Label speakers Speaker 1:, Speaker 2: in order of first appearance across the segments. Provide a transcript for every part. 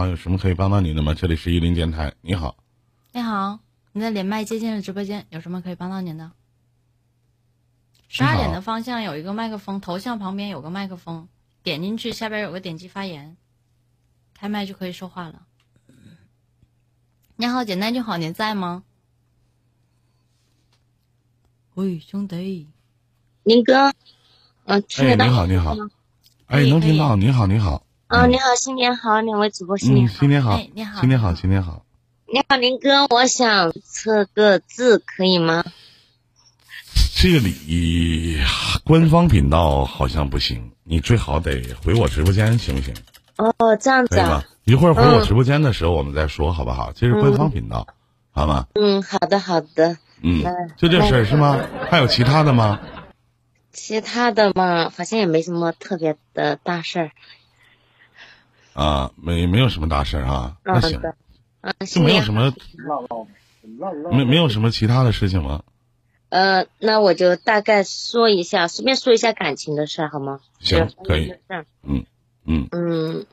Speaker 1: 好，有什么可以帮到您的吗？这里是一零电台，你好，
Speaker 2: 你好，你在连麦接进了直播间，有什么可以帮到您的？十二点的方向有一个麦克风，头像旁边有个麦克风，点进去下边有个点击发言，开麦就可以说话了。你好，简单就好，您在吗？喂，兄弟，
Speaker 3: 林哥，嗯，听到
Speaker 1: 你好，你好，哎，能听到，你好，你好，
Speaker 3: 啊，你好，新年好，两位主播新
Speaker 1: 嗯，
Speaker 3: 年好。
Speaker 1: 新年好
Speaker 2: 哎，你好
Speaker 1: 新年好，新年好。
Speaker 3: 你好，林哥，我想测个字，可以吗？
Speaker 1: 这里官方频道好像不行，你最好得回我直播间，行不行？
Speaker 3: 哦，这样子啊
Speaker 1: 可以吗。？一会儿回我
Speaker 3: 嗯
Speaker 1: 直播间的时候我们再说，好不好？这是官方频道，好吗？
Speaker 3: 嗯，好的，好的。
Speaker 1: 嗯
Speaker 3: 嗯，
Speaker 1: 就这事儿是吗？还有其他的吗？
Speaker 3: 其他的嘛，好像也没什么特别的大事儿。
Speaker 1: 啊，没没有什么大事儿啊，那
Speaker 3: 嗯，
Speaker 1: 行，就没有什么没没有什么其他的事情吗？
Speaker 3: 呃，那我就大概说一下，随便说一下感情的事儿，好吗？
Speaker 1: 行可以
Speaker 3: 嗯
Speaker 1: 嗯，
Speaker 3: 嗯，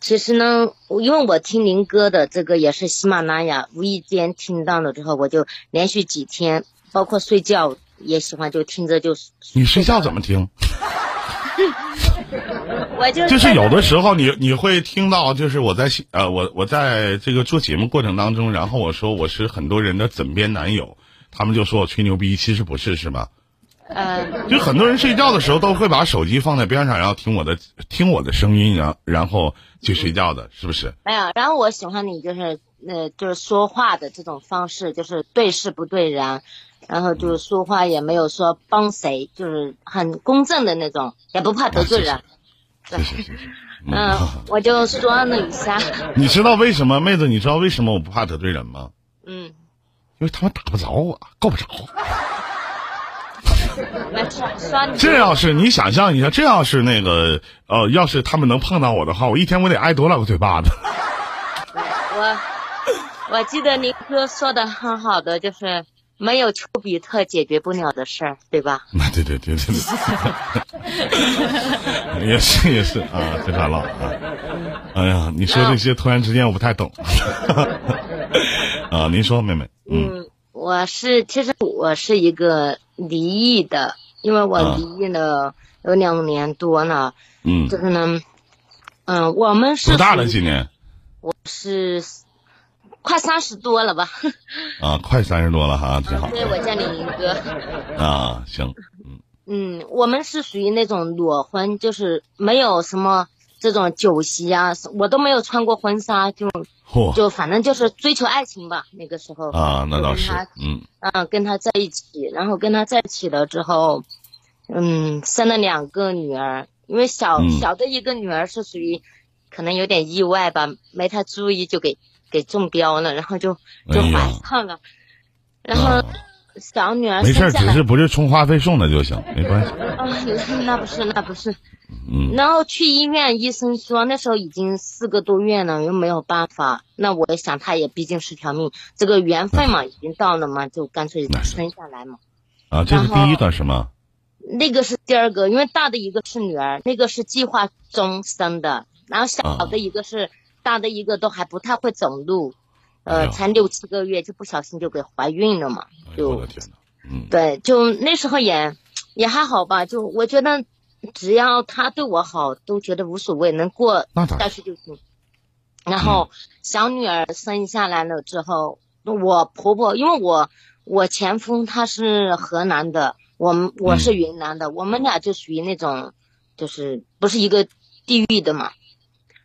Speaker 3: 其实呢，因为我听林哥的这个也是喜马拉雅，无意间听到了之后，我就连续几天，包括睡觉也喜欢就听着就。
Speaker 1: 你睡觉怎么听？
Speaker 3: 我就
Speaker 1: 就是有的时候你你会听到，就是我在呃我我在这个做节目过程当中，然后我说我是很多人的枕边男友，他们就说我吹牛逼，其实不是，是吗？
Speaker 3: 呃，
Speaker 1: 就很多人睡觉的时候都会把手机放在边上，然后听我的听我的声音，然后然后去睡觉的，是不是？
Speaker 3: 没有。然后我喜欢你就是呃就是说话的这种方式，就是对事不对人，然后就是说话也没有说帮谁，就是很公正的那种，也不怕得罪人。
Speaker 1: 谢谢谢谢。
Speaker 3: 嗯，我就说了一下，
Speaker 1: 你知道为什么妹子？你知道为什么我不怕得罪人吗？
Speaker 3: 嗯，
Speaker 1: 因为他们打不着我，够不着。这要是你想象一下，这要是那个呃，要是他们能碰到我的话，我一天我得挨多少个嘴巴子？
Speaker 3: 我我记得林哥说的很好的，就是没有丘比特解决不了的事儿，对吧？
Speaker 1: 那 对 对对对 对，也是也是啊，这啥老啊？哎呀，你说这些突然之间我不太懂啊。您说，妹妹，嗯
Speaker 3: 嗯，我是其实我是一个离异的，因为我
Speaker 1: 啊
Speaker 3: 离异了有两年多了，
Speaker 1: 嗯
Speaker 3: 就，是呢，嗯，我们是
Speaker 1: 多大了？今年
Speaker 3: 我是快三十多了吧？
Speaker 1: 啊，快三十多了哈，挺好
Speaker 3: 所以我叫李云哥。
Speaker 1: 啊。行，
Speaker 3: 嗯，嗯我们是属于那种裸婚，就是没有什么这种酒席啊，我都没有穿过婚纱，就
Speaker 1: 嚯
Speaker 3: 就反正就是追求爱情吧。那个时候
Speaker 1: 啊，那倒是嗯
Speaker 3: 啊，跟他在一起，然后跟他在一起了之后，嗯，生了两个女儿，因为小、
Speaker 1: 嗯
Speaker 3: 小的一个女儿是属于可能有点意外吧，没太注意就给给中标了，然后就就怀上了，然后
Speaker 1: 啊。
Speaker 3: 小女儿
Speaker 1: 没事只是不是充话费送的就行，没关系。
Speaker 3: 啊，那不是那不是，
Speaker 1: 嗯。
Speaker 3: 然后去医院，医生说那时候已经四个多月了，又没有办法。那我也想，他也毕竟是条命，这个缘分嘛，已经到了嘛，就干脆生下来嘛。
Speaker 1: 啊，这是第一个是吗？
Speaker 3: 那个是第二个，因为大的一个是女儿，那个是计划中生的，然后小的一个是、大的一个都还不太会走路，呃，
Speaker 1: 哎
Speaker 3: 才六七个月就不小心就给怀孕了嘛，
Speaker 1: 哎我
Speaker 3: 就
Speaker 1: 的天哪！嗯
Speaker 3: 对，就那时候也也还好吧，就我觉得只要他对我好，都觉得无所谓，能过下去就行。然后小女儿生下来了之后，我婆婆因为我我前夫他是河南的，我们我是云南的，我们俩就属于那种就是不是一个地域的嘛。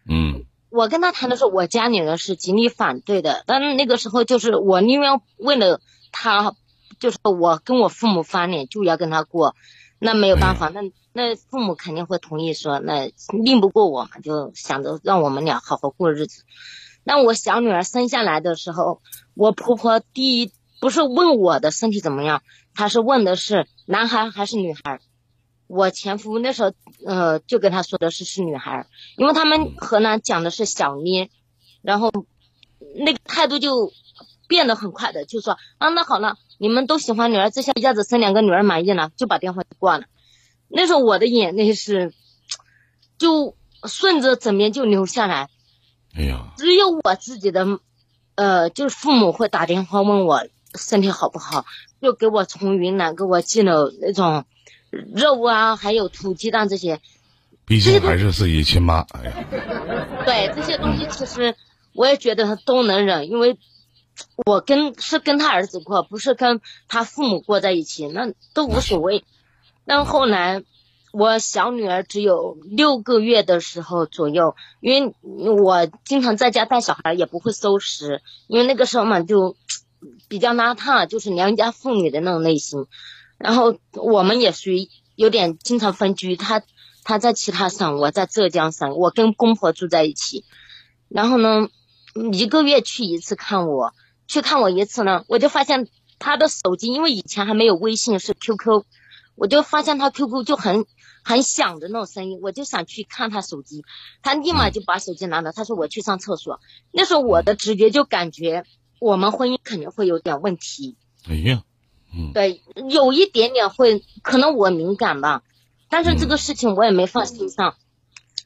Speaker 1: 嗯
Speaker 3: 我跟他谈的时候，我家里人是极力反对的，但是那个时候就是我宁愿为了他，就是我跟我父母翻脸，就要跟他过，那没有办法，那那父母肯定会同意说，那拧不过我嘛，就想着让我们俩好好过日子。那我小女儿生下来的时候，我婆婆第一不是问我的身体怎么样，她是问的是男孩还是女孩。我前夫那时候，呃，就跟他说的是是女孩，因为他们河南讲的是小妮，然后那个态度就变得很快的，就说啊，那好了，你们都喜欢女儿，这下一下子生两个女儿满意了，就把电话就挂了。那时候我的眼泪是，就顺着枕边就流下来，
Speaker 1: 哎呀，
Speaker 3: 只有我自己的，呃，就是父母会打电话问我身体好不好，又给我从云南给我寄了那种肉啊，还有土鸡蛋这些。
Speaker 1: 毕竟还是自己亲妈，哎呀，
Speaker 3: 对这些东西，其实我也觉得都能忍，因为我跟是跟他儿子过，不是跟他父母过在一起，那都无所谓。但后来我小女儿只有六个月的时候左右，因为我经常在家带小孩，也不会收拾，因为那个时候嘛就比较邋遢，就是良家妇女的那种类型。然后我们也属于有点经常分居，他。他在其他省，我在浙江省，我跟公婆住在一起。然后呢，一个月去一次看我，去看我一次呢，我就发现他的手机，因为以前还没有微信，是 QQ，我就发现他 QQ 就很很响的那种声音，我就想去看他手机，他立马就把手机拿了，他说我去上厕所。那时候我的直觉就感觉我们婚姻肯定会有点问题。
Speaker 1: 哎呀，嗯，
Speaker 3: 对，有一点点会，可能我敏感吧。但是这个事情我也没放心上，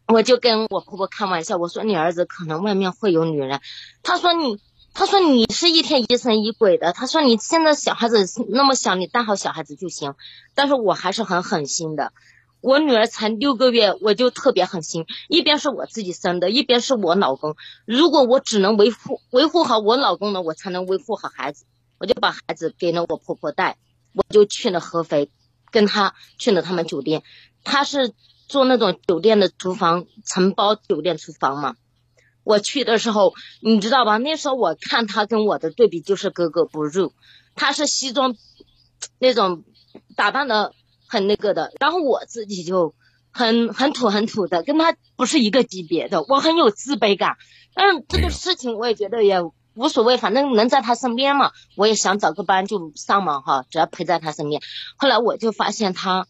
Speaker 3: 我就跟我婆婆开玩笑，我说你儿子可能外面会有女人。他说你，他说你是一天疑神疑鬼的。他说你现在小孩子那么小，你带好小孩子就行。但是我还是很狠心的，我女儿才六个月，我就特别狠心。一边是我自己生的，一边是我老公。如果我只能维护维护好我老公呢，我才能维护好孩子。我就把孩子给了我婆婆带，我就去了合肥。跟他去了他们酒店，他是做那种酒店的厨房承包酒店厨房嘛。我去的时候，你知道吧？那时候我看他跟我的对比就是格格不入。他是西装那种打扮的很那个的，然后我自己就很很土很土的，跟他不是一个级别的，我很有自卑感。但是这个事情我也觉得也。无所谓，反正能在他身边嘛。我也想找个班就上嘛，哈，只要陪在他身边。后来我就发现他，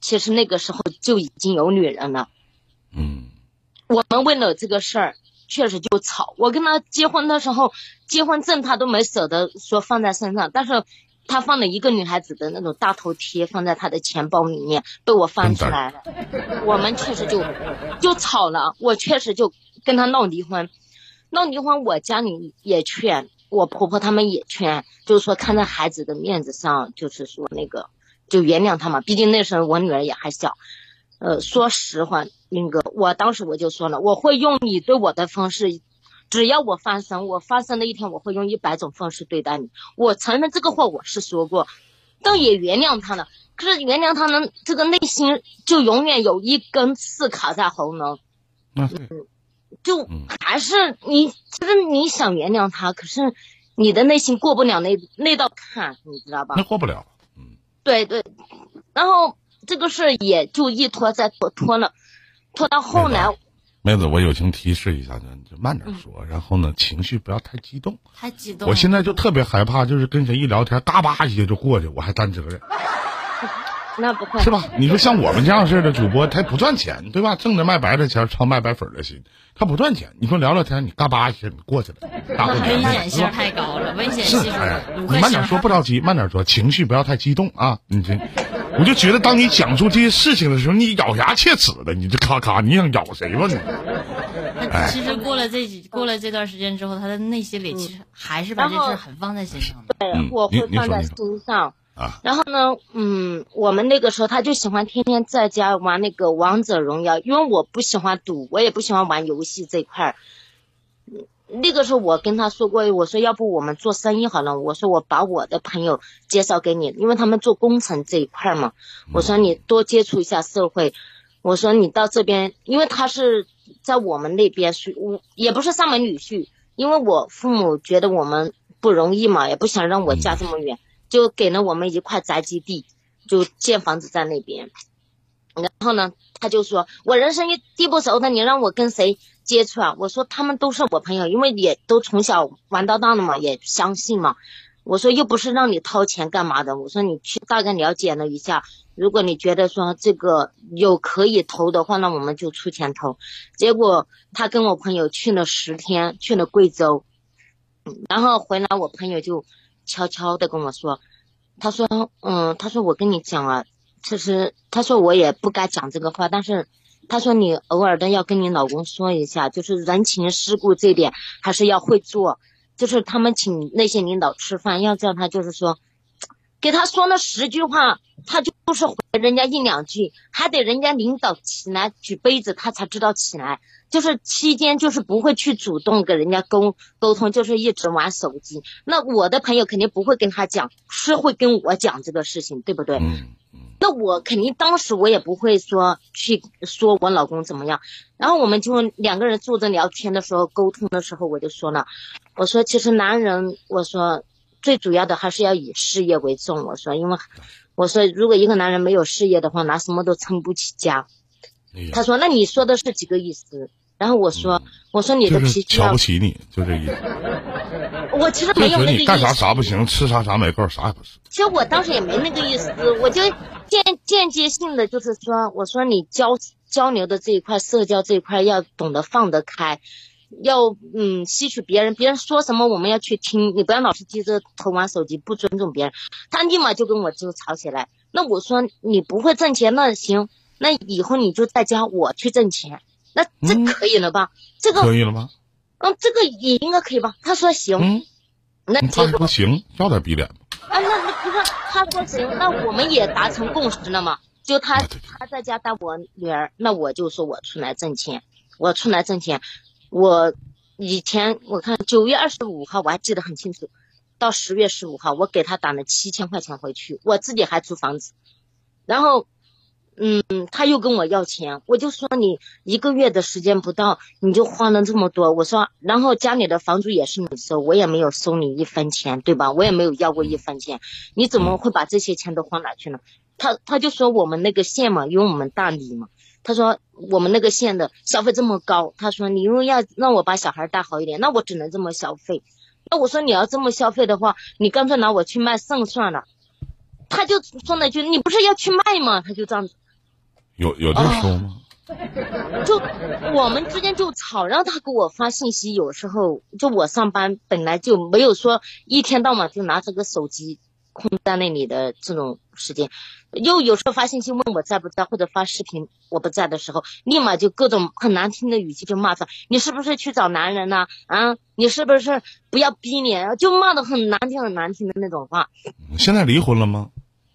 Speaker 3: 其实那个时候就已经有女人了。
Speaker 1: 嗯，
Speaker 3: 我们为了这个事儿，确实就吵。我跟他结婚的时候，结婚证他都没舍得说放在身上，但是他放了一个女孩子的那种大头贴放在他的钱包里面，被我翻出来了。我们确实就就吵了，我确实就跟他闹离婚。闹离婚，我家里也劝，我婆婆他们也劝，就是说看在孩子的面子上，就是说那个就原谅他嘛。毕竟那时候我女儿也还小。呃，说实话，林哥，我当时我就说了，我会用你对我的方式，只要我翻身，我翻身的一天，我会用一百种方式对待你。我承认这个话我是说过，但也原谅他了。可是原谅他呢，这个内心就永远有一根刺卡在喉咙。
Speaker 1: 嗯。
Speaker 3: 就还是你，其实你想原谅他，可是你的内心过不了那那道坎，你知道吧？
Speaker 1: 那过不了。
Speaker 3: 嗯，对对。然后这个事也就一拖再拖，拖了，拖到后来。
Speaker 1: 妹子，我友情提示一下，你就慢点说，然后呢，情绪不要太激动。
Speaker 2: 太激动。
Speaker 1: 我现在就特别害怕，就是跟谁一聊天，嘎巴一下就过去，我还担责任。
Speaker 3: 那不会
Speaker 1: 是吧？你说像我们这样式的主播，他不赚钱，对吧？挣着卖白的钱，操卖白粉的心，他不赚钱。你说聊聊天，你嘎巴一下你过去了，
Speaker 2: 危险性太高了，危险性。哎。
Speaker 1: 你慢点说，不着急，慢点说，情绪不要太激动啊！你这，我就觉得当你讲出这些事情的时候，你咬牙切齿的，你这咔咔，你想咬谁吧你？
Speaker 2: 他其实过了这几过了这段时间之后，他的内心里其实还是把这事很放在心上的。
Speaker 3: 对，我会放在心上。
Speaker 1: 啊，
Speaker 3: 然后呢，嗯，我们那个时候他就喜欢天天在家玩那个王者荣耀，因为我不喜欢赌，我也不喜欢玩游戏这一块儿。那个时候我跟他说过，我说要不我们做生意好了，我说我把我的朋友介绍给你，因为他们做工程这一块嘛，我说你多接触一下社会，我说你到这边，因为他是在我们那边是我也不是上门女婿，因为我父母觉得我们不容易嘛，也不想让我嫁这么远。就给了我们一块宅基地，就建房子在那边。然后呢，他就说：“我人生地不熟的，你让我跟谁接触啊？”我说：“他们都是我朋友，因为也都从小玩到大的嘛，也相信嘛。”我说：“又不是让你掏钱干嘛的。”我说：“你去大概了解了一下，如果你觉得说这个有可以投的话，那我们就出钱投。”结果他跟我朋友去了十天，去了贵州，然后回来，我朋友就。悄悄的跟我说，他说，嗯，他说我跟你讲啊，其实他说我也不该讲这个话，但是他说你偶尔的要跟你老公说一下，就是人情世故这点还是要会做。就是他们请那些领导吃饭，要叫他就是说，给他说那十句话，他就是回人家一两句，还得人家领导起来举杯子，他才知道起来。就是期间就是不会去主动跟人家沟沟通，就是一直玩手机。那我的朋友肯定不会跟他讲，是会跟我讲这个事情，对不对？
Speaker 1: 嗯
Speaker 3: 那我肯定当时我也不会说去说我老公怎么样，然后我们就两个人坐着聊天的时候，沟通的时候，我就说了，我说其实男人，我说最主要的还是要以事业为重，我说因为我说如果一个男人没有事业的话，拿什么都撑不起家。
Speaker 1: 哎
Speaker 3: 他说那你说的是几个意思？然后我说我说你的脾气
Speaker 1: 瞧不，起你，就这意思。
Speaker 3: 我其实没有那个意
Speaker 1: 你干啥。啥不行，吃啥啥没够，啥也不是。
Speaker 3: 其实我当时也没那个意思，我就间间接性的就是说，我说你交交流的这一块，社交这一块要懂得放得开，要嗯吸取别人，别人说什么我们要去听，你不要老是低着头玩手机，不尊重别人。他立马就跟我就吵起来。那我说你不会挣钱，那行，那以后你就在家我去挣钱，那这
Speaker 1: 嗯
Speaker 3: 可以了吧？这个
Speaker 1: 可以了吗？
Speaker 3: 嗯，这个也应该可以吧？他说行，
Speaker 1: 嗯，
Speaker 3: 那
Speaker 1: 他说行，要点逼脸吗。
Speaker 3: 啊，那那不是他说行，那我们也达成共识了嘛？就他他在家带我女儿，那我就说我出来挣钱，我出来挣钱。我以前我看九月二十五号我还记得很清楚，到十月十五号我给他打了七千块钱回去，我自己还租房子，然后。嗯，他又跟我要钱，我就说你一个月的时间不到，你就花了这么多。我说，然后家里的房租也是你收，我也没有收你一分钱，对吧？我也没有要过一分钱，你怎么会把这些钱都花哪去呢？他他就说我们那个县嘛，因为我们大理嘛，他说我们那个县的消费这么高，他说你又要让我把小孩带好一点，那我只能这么消费。那我说你要这么消费的话，你干脆拿我去卖肾算了。他就说那句你不是要去卖吗？他就这样子。
Speaker 1: 有有这说吗？
Speaker 3: 就我们之间就吵，然后他给我发信息，有时候就我上班本来就没有说一天到晚就拿这个手机空在那里的这种时间，又有时候发信息问我在不在，或者发视频我不在的时候，立马就各种很难听的语气就骂他，你是不是去找男人呐、啊？你是不是不要逼脸？就骂的很难听很难听的那种话。
Speaker 1: 现在离婚了吗？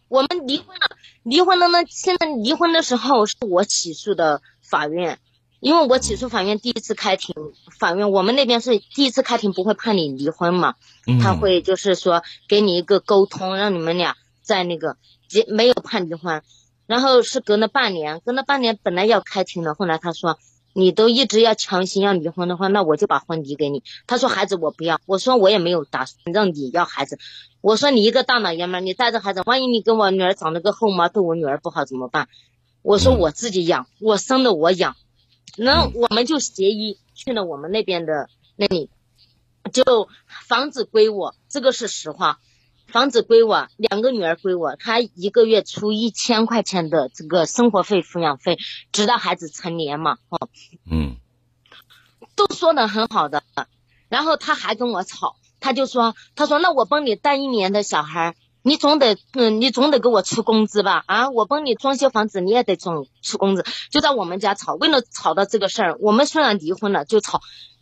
Speaker 3: 我们离婚了，离婚了呢。现在离婚的时候是我起诉的法院，因为我起诉法院第一次开庭，法院我们那边是第一次开庭不会判你离婚嘛，
Speaker 1: 嗯，
Speaker 3: 他会就是说给你一个沟通，让你们俩在那个结没有判离婚，然后是隔了半年，隔了半年本来要开庭的，后来他说你都一直要强行要离婚的话，那我就把婚离给你。他说孩子我不要，我说我也没有打算让你要孩子。我说你一个大老爷们，你带着孩子，万一你跟我女儿长了个后妈，对我女儿不好怎么办？我说我自己养，我生的我养，那我们就协议去了我们那边的那里，就房子归我，这个是实话，房子归我，两个女儿归我，她一个月出一千块钱的这个生活费、抚养费，直到孩子成年嘛，哦，
Speaker 1: 嗯。
Speaker 3: 都说的很好的，然后他还跟我吵，他就说，他说那我帮你带一年的小孩，你总得，嗯，你总得给我出工资吧？啊，我帮你装修房子，你也得总出工资。就在我们家吵，为了吵到这个事儿，我们虽然离婚了，就吵，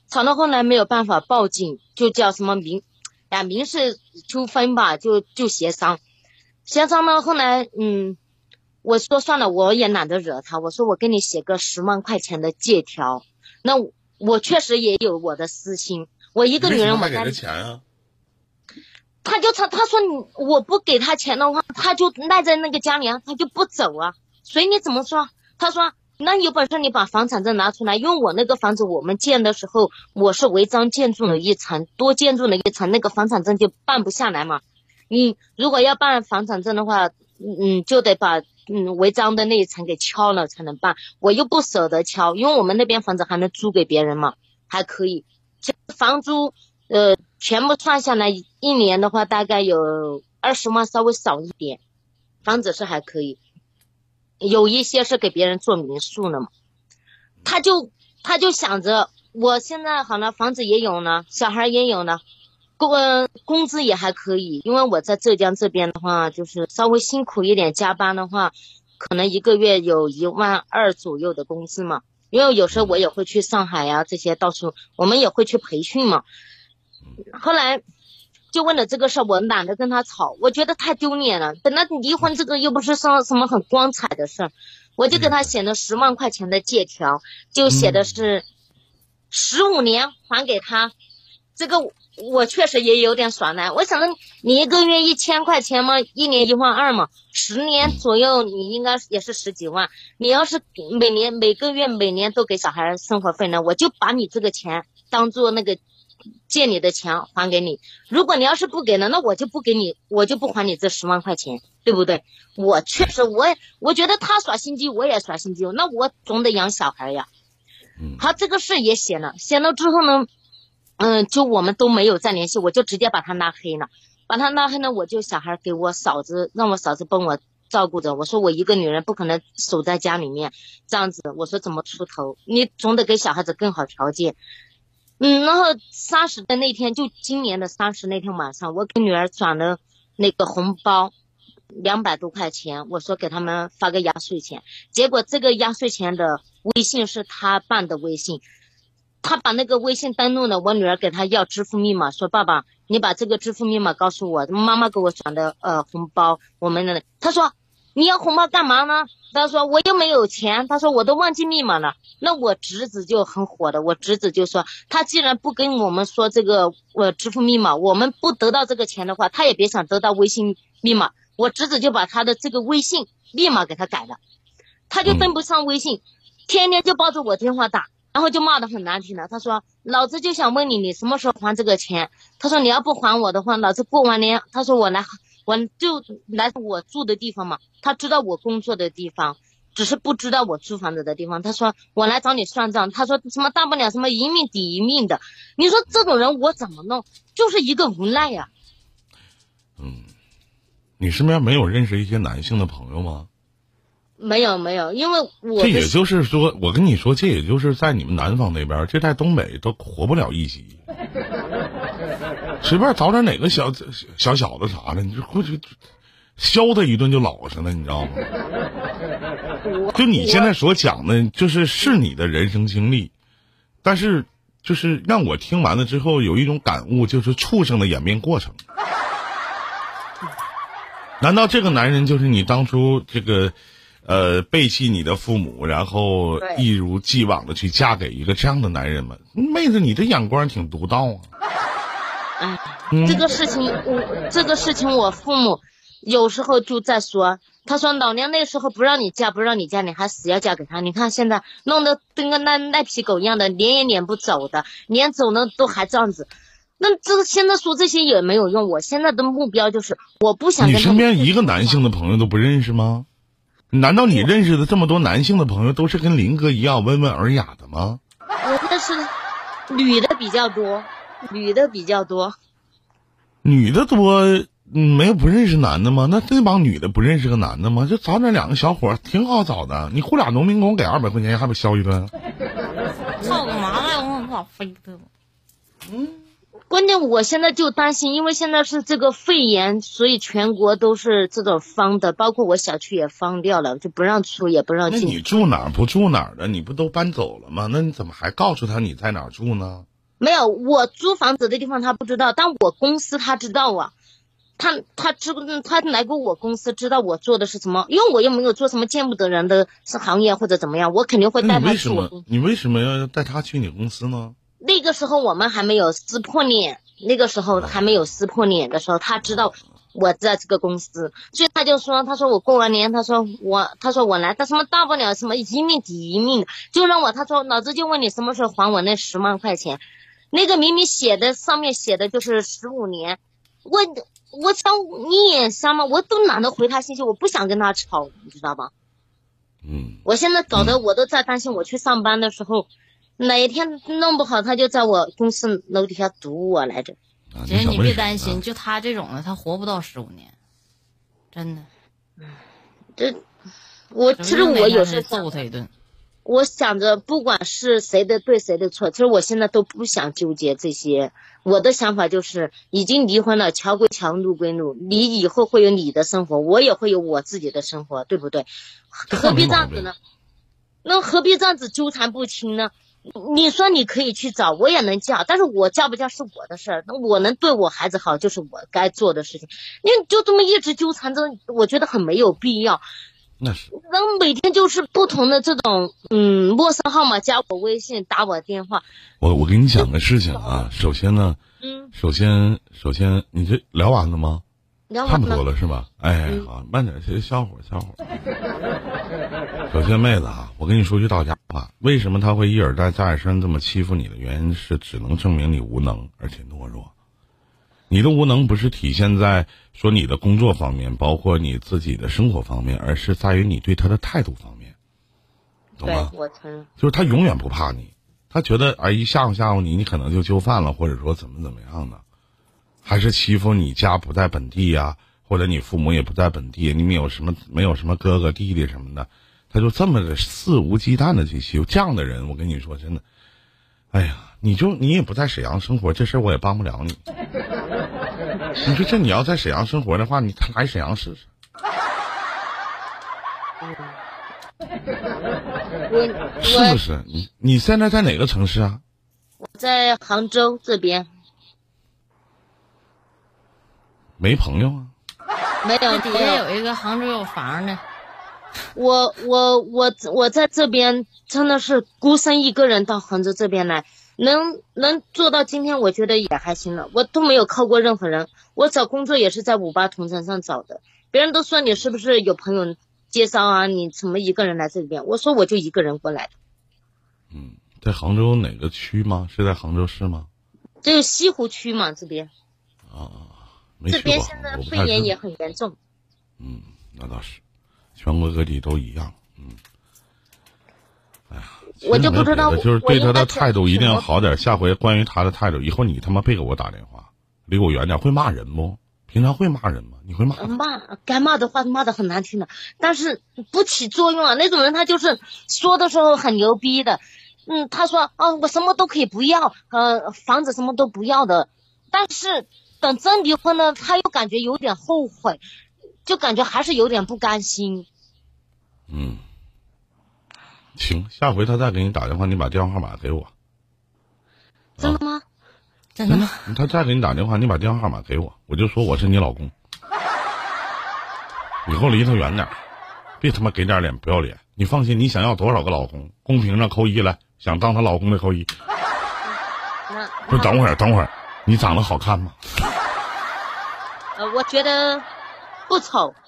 Speaker 3: 吵到后来没有办法报警，就叫什么民，呀民事纠纷吧，就就协商，协商呢，后来嗯。我说算了，我也懒得惹他。我说我给你写个十万块钱的借条，那我我确实也有我的私心。我一个女人，我
Speaker 1: 给他钱啊？
Speaker 3: 他就他他说你我不给他钱的话，他就赖在那个家里啊，他就不走啊。随你怎么说？他说那有本事你把房产证拿出来，因为我那个房子我们建的时候我是违章建筑了一层，多建筑了一层，那个房产证就办不下来嘛。你如果要办房产证的话，嗯，就得把嗯违章的那一层给敲了才能办。我又不舍得敲，因为我们那边房子还能租给别人嘛，还可以。这房租呃全部算下来，一年的话大概有二十万，稍微少一点。房子是还可以，有一些是给别人做民宿了嘛。他就他就想着，我现在好了，房子也有了，小孩也有了。工工资也还可以，因为我在浙江这边的话，就是稍微辛苦一点，加班的话，可能一个月有一万二左右的工资嘛。因为有时候我也会去上海呀，这些到处我们也会去培训嘛。后来就为了这个事，我懒得跟他吵，我觉得太丢脸了。本来离婚这个又不是说什么很光彩的事，我就给他写了十万块钱的借条，就写的是十五年还给他。这个我确实也有点耍赖，我想着你一个月一千块钱嘛，一年一万二嘛，十年左右你应该也是十几万。你要是每年每个月每年都给小孩生活费呢，我就把你这个钱当做那个借你的钱还给你。如果你要是不给呢，那我就不给你，我就不还你这十万块钱，对不对？我确实，我也我觉得他耍心机，我也耍心机，那我总得养小孩呀。好，这个事也写了，写了之后呢？嗯，就我们都没有再联系，我就直接把他拉黑了。把他拉黑了，我就小孩给我嫂子，让我嫂子帮我照顾着。我说我一个女人不可能守在家里面这样子，我说怎么出头？你总得给小孩子更好条件。嗯，然后三十的那天，就今年的三十那天晚上，我给女儿转了那个红包，两百多块钱，我说给他们发个压岁钱。结果这个压岁钱的微信是他办的微信。他把那个微信登录了，我女儿给他要支付密码，说爸爸，你把这个支付密码告诉我，妈妈给我转的呃红包，我们的。他说你要红包干嘛呢？他说我又没有钱，他说我都忘记密码了。那我侄子就很火的，我侄子就说他既然不跟我们说这个我支付密码，我们不得到这个钱的话，他也别想得到微信密码。我侄子就把他的这个微信密码给他改了，他就登不上微信，天天就抱着我电话打。然后就骂的很难听了。他说：“老子就想问你，你什么时候还这个钱？”他说：“你要不还我的话，老子过完年。”他说：“我来，我就来我住的地方嘛。他知道我工作的地方，只是不知道我租房子的地方。他说：“我来找你算账。”他说：“什么大不了什么一命抵一命的。”你说这种人我怎么弄？就是一个无奈呀。
Speaker 1: 嗯，你身边没有认识一些男性的朋友吗？
Speaker 3: 没有没有，因为我
Speaker 1: 这也就是说，我跟你说，这也就是在你们南方那边，这在东北都活不了一集。随便找点哪个小小小子啥的，你就过去削他一顿就老实了，你知道吗？就你现在所讲的，就是是你的人生经历，但是就是让我听完了之后有一种感悟，就是畜生的演变过程。难道这个男人就是你当初这个？呃，背弃你的父母，然后一如既往的去嫁给一个这样的男人吗？妹子，你的眼光挺独到啊！
Speaker 3: 哎，这个事情，我这个事情，我父母有时候就在说，他说老娘那时候不让你嫁，不让你嫁，你还死要嫁给他。你看现在弄得跟个赖赖皮狗一样的，撵也撵不走的，撵走了都还这样子。那这个现在说这些也没有用。我现在的目标就是，我不想。
Speaker 1: 你身边一个男性的朋友都不认识吗？难道你认识的这么多男性的朋友都是跟林哥一样温文尔雅的吗？
Speaker 3: 我认识女的比较多，女的比较多。
Speaker 1: 女的多，没有不认识男的吗？那这帮女的不认识个男的吗？就找点两个小伙挺好找的。你雇俩农民工给二百块钱，还不削一顿？
Speaker 2: 操干嘛呀？我咋飞的？
Speaker 3: 嗯。关键我现在就担心，因为现在是这个肺炎，所以全国都是这种封的，包括我小区也封掉了，就不让出也不让进。
Speaker 1: 那你住哪儿不住哪儿的？你不都搬走了吗？那你怎么还告诉他你在哪儿住呢？
Speaker 3: 没有，我租房子的地方他不知道，但我公司他知道啊。他他知他来过我公司，知道我做的是什么，因为我又没有做什么见不得人的行业或者怎么样，我肯定会带他去。
Speaker 1: 你为什么？你为什么要带他去你公司呢？
Speaker 3: 那个时候我们还没有撕破脸，那个时候还没有撕破脸的时候，他知道我在这个公司，所以他就说：“他说我过完年，他说我，他说我来，他什么大不了什么一命抵一命，就让我他说老子就问你什么时候还我那十万块钱，那个明明写的上面写的就是十五年，我我想你眼瞎吗？我都懒得回他信息，我不想跟他吵，你知道吧？
Speaker 1: 嗯，
Speaker 3: 我现在搞得我都在担心，我去上班的时候。哪一天弄不好，他就在我公司楼底下堵我来着。
Speaker 2: 其实你别担心，就他这种的，他活不到十五年，真的。
Speaker 3: 这我其实我有时
Speaker 2: 揍他一顿。
Speaker 3: 我想着，不管是谁的对谁的错，其实我现在都不想纠结这些。我的想法就是，已经离婚了，桥归桥，路归路。你以后会有你的生活，我也会有我自己的生活，对不对？何必这样子呢？那何必这样子纠缠不清呢？你说你可以去找，我也能嫁，但是我嫁不嫁是我的事儿。那我能对我孩子好，就是我该做的事情。你就这么一直纠缠着，我觉得很没有必要。
Speaker 1: 那是，
Speaker 3: 然后每天就是不同的这种嗯陌生号码加我微信打我电话。
Speaker 1: 我我给你讲个事情啊，首先呢，嗯，首先首先你这聊完了吗？
Speaker 3: 聊
Speaker 1: 完了。差不多了是吧？哎，好，慢点，先消火消火。首先，妹子啊，我跟你说句到家话，为什么他会一而再再而三这么欺负你的原因是，只能证明你无能而且懦弱。你的无能不是体现在说你的工作方面，包括你自己的生活方面，而是在于你对他的态度方面，懂吗？
Speaker 3: 我承认，
Speaker 1: 就是他永远不怕你，他觉得哎一吓唬吓唬你，你可能就就范了，或者说怎么怎么样的，还是欺负你家不在本地呀，或者你父母也不在本地，你没有什么没有什么哥哥弟弟什么的，他就这么的肆无忌惮的去欺负这样的人，我跟你说真的，哎呀。你就你也不在沈阳生活，这事我也帮不了你。你说这你要在沈阳生活的话，你来沈阳试试。是不是？你你现在在哪个城市啊？
Speaker 3: 我在杭州这边。
Speaker 1: 没朋友啊？
Speaker 3: 没有，
Speaker 2: 底下有一个杭州有房的。
Speaker 3: 我我我我在这边真的是孤身一个人到杭州这边来。能能做到今天，我觉得也还行了。我都没有靠过任何人，我找工作也是在五八同城上找的。别人都说你是不是有朋友介绍啊？你怎么一个人来这边？我说我就一个人过来的。
Speaker 1: 嗯，在杭州哪个区吗？是在杭州市吗？
Speaker 3: 就西湖区嘛，这边。
Speaker 1: 啊，
Speaker 3: 这边现在肺炎也很严重。
Speaker 1: 嗯，那倒是，全国各地都一样。嗯。哎呀。
Speaker 3: 我就不知道，
Speaker 1: 就是对他的态度一定要好点。下回关于他的态度，以后你他妈别给我打电话，离我远点。会骂人不？平常会骂人吗？你会骂？
Speaker 3: 骂，该骂的话骂的很难听的，但是不起作用啊。那种人他就是说的时候很牛逼的，嗯，他说啊我什么都可以不要，呃房子什么都不要的，但是等真离婚了，他又感觉有点后悔，就感觉还是有点不甘心。
Speaker 1: 嗯。行，下回他再给你打电话，你把电话号码给我。
Speaker 3: 真的吗？
Speaker 2: 真的。
Speaker 1: 他再给你打电话，你把电话号码给我，我就说我是你老公。以后离他远点，别他妈给点脸不要脸。你放心，你想要多少个老公？公屏上扣一来，想当她老公的扣一。不是，等会儿，等会儿，你长得好看吗？
Speaker 3: 呃，我觉得不丑。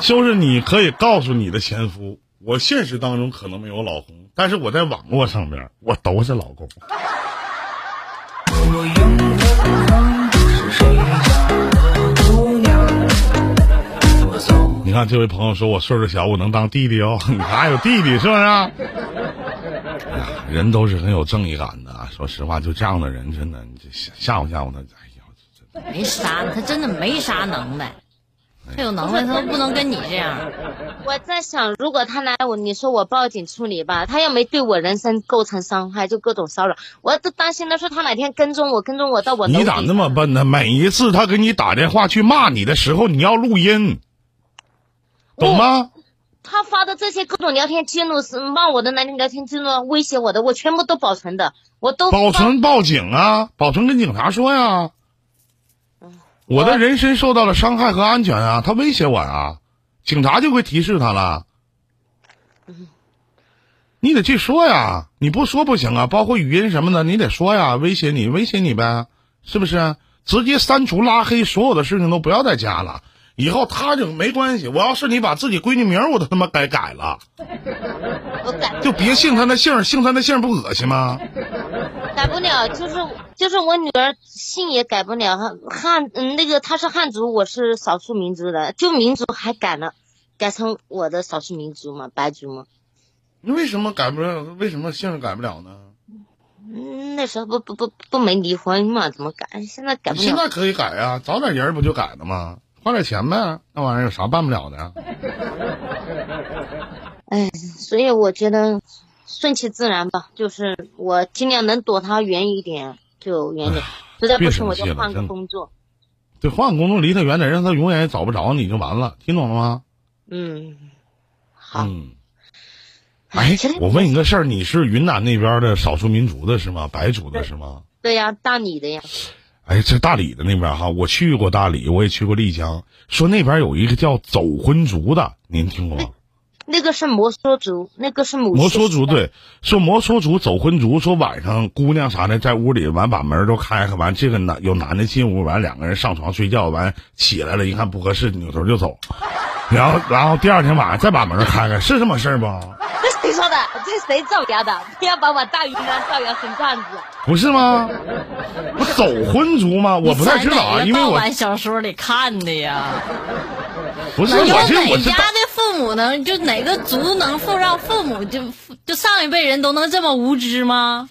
Speaker 1: 就是你可以告诉你的前夫，我现实当中可能没有老公，但是我在网络上面我都是老公。你看这位朋友说我岁数小，我能当弟弟哦？你还有弟弟是不是？哎呀，人都是很有正义感的。说实话，就这样的人，真的，你吓吓唬吓唬他，哎
Speaker 2: 呀，没啥，他真的没啥能耐。他有能耐，他都不能跟你这样。
Speaker 3: 我在想，如果他来我，你说我报警处理吧，他又没对我人身构成伤害，就各种骚扰，我都担心的是他哪天跟踪我，跟踪我到我。
Speaker 1: 你咋那么笨呢？每一次他给你打电话去骂你的时候，你要录音，懂吗？
Speaker 3: 他发的这些各种聊天记录是骂我的那些聊天记录，威胁我的，我全部都保存的，我都
Speaker 1: 保存报警啊，保存跟警察说呀。我的人身受到了伤害和安全啊！他威胁我啊，警察就会提示他了。你得去说呀，你不说不行啊！包括语音什么的，你得说呀，威胁你，威胁你呗，是不是？直接删除拉黑，所有的事情都不要再加了。以后他就没关系。我要是你把自己闺女名，我都他妈该改了。改就别姓他那姓，姓他那姓不恶心吗？
Speaker 3: 改不了，就是就是我女儿姓也改不了，汉嗯那个她是汉族，我是少数民族的，就民族还改了，改成我的少数民族嘛，白族嘛。
Speaker 1: 你为什么改不了？为什么姓改不了呢？
Speaker 3: 嗯，那时候不不不不没离婚嘛，怎么改？现在改不了。
Speaker 1: 现在可以改呀，找点人不就改了吗？花点钱呗，那玩意儿有啥办不了的？
Speaker 3: 哎，所以我觉得顺其自然吧，就是我尽量能躲他远一点就远点，实在不行我就换个工作。
Speaker 1: 对，换个工作离他远点，让他永远也找不着你就完了，听懂了吗？
Speaker 3: 嗯，好，
Speaker 1: 嗯。哎，我问你个事儿，你是云南那边的少数民族的是吗？白族的是吗？
Speaker 3: 对呀，大理的呀，
Speaker 1: 哎，这大理的那边哈，我去过大理，我也去过丽江，说那边有一个叫走婚族的，您听过吗？
Speaker 3: 那个是摩梭族，那个是母
Speaker 1: 摩梭族对，说摩梭族走婚族，说晚上姑娘啥的在屋里完把门都开开，完这个男有男的进屋，完两个人上床睡觉，完起来了一看不合适，扭头就走，然后然后第二天晚上再把门开开，是这么事儿不？
Speaker 3: 这谁说的？这谁造谣的？不要把我大云南造谣成这样子。
Speaker 1: 不是吗？不走婚族吗？我不太知道啊，因为我
Speaker 2: 小说里看的呀。
Speaker 1: 不是
Speaker 2: 有哪
Speaker 1: 我
Speaker 2: 家的父母能就哪个族能父让父母就就上一辈人都能这么无知吗？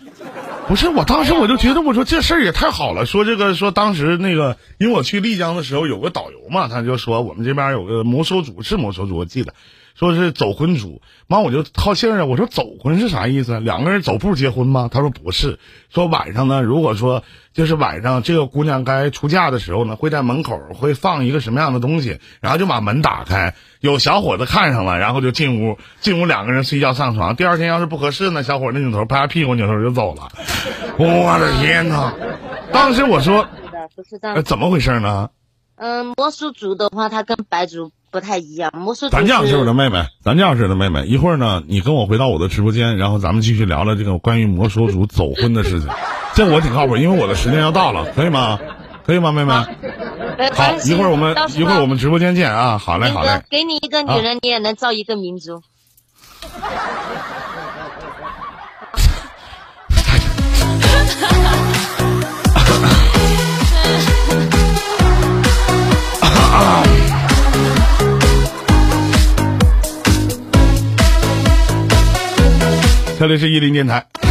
Speaker 1: 不是，我当时我就觉得，我说这事儿也太好了。说这个，说当时那个，因为我去丽江的时候有个导游嘛，他就说我们这边有个摩梭族，是摩梭族，我记得，说是走婚族。完我就好信儿啊，我说走婚是啥意思？两个人走步结婚吗？他说不是，说晚上呢，如果说就是晚上这个姑娘该出嫁的时候呢，会在门口会放一个什么样的东西，然后就把门打开，有小伙子看上了，然后就进屋，进屋两个人睡觉上床。第二天要是不合适呢，小伙子扭头拍下屁股，扭头就走了。我的天哪！当时我说，
Speaker 3: 不是这
Speaker 1: 呃，
Speaker 3: 样。
Speaker 1: 怎么回事呢？
Speaker 3: 嗯，魔术族的话，他跟白族不太一样。摩梭族
Speaker 1: 咱这样式的妹妹，咱这样式的妹妹，一会儿呢，你跟我回到我的直播间，然后咱们继续聊聊这个关于摩梭族走婚的事情。这我挺靠谱，因为我的时间要到了，可以吗？可以吗，妹妹？
Speaker 3: 没
Speaker 1: 好一会儿我们一会儿我们直播间见啊！好嘞，好嘞。
Speaker 3: 给你一个女人，你也能造一个民族。
Speaker 1: 这里是伊林电台。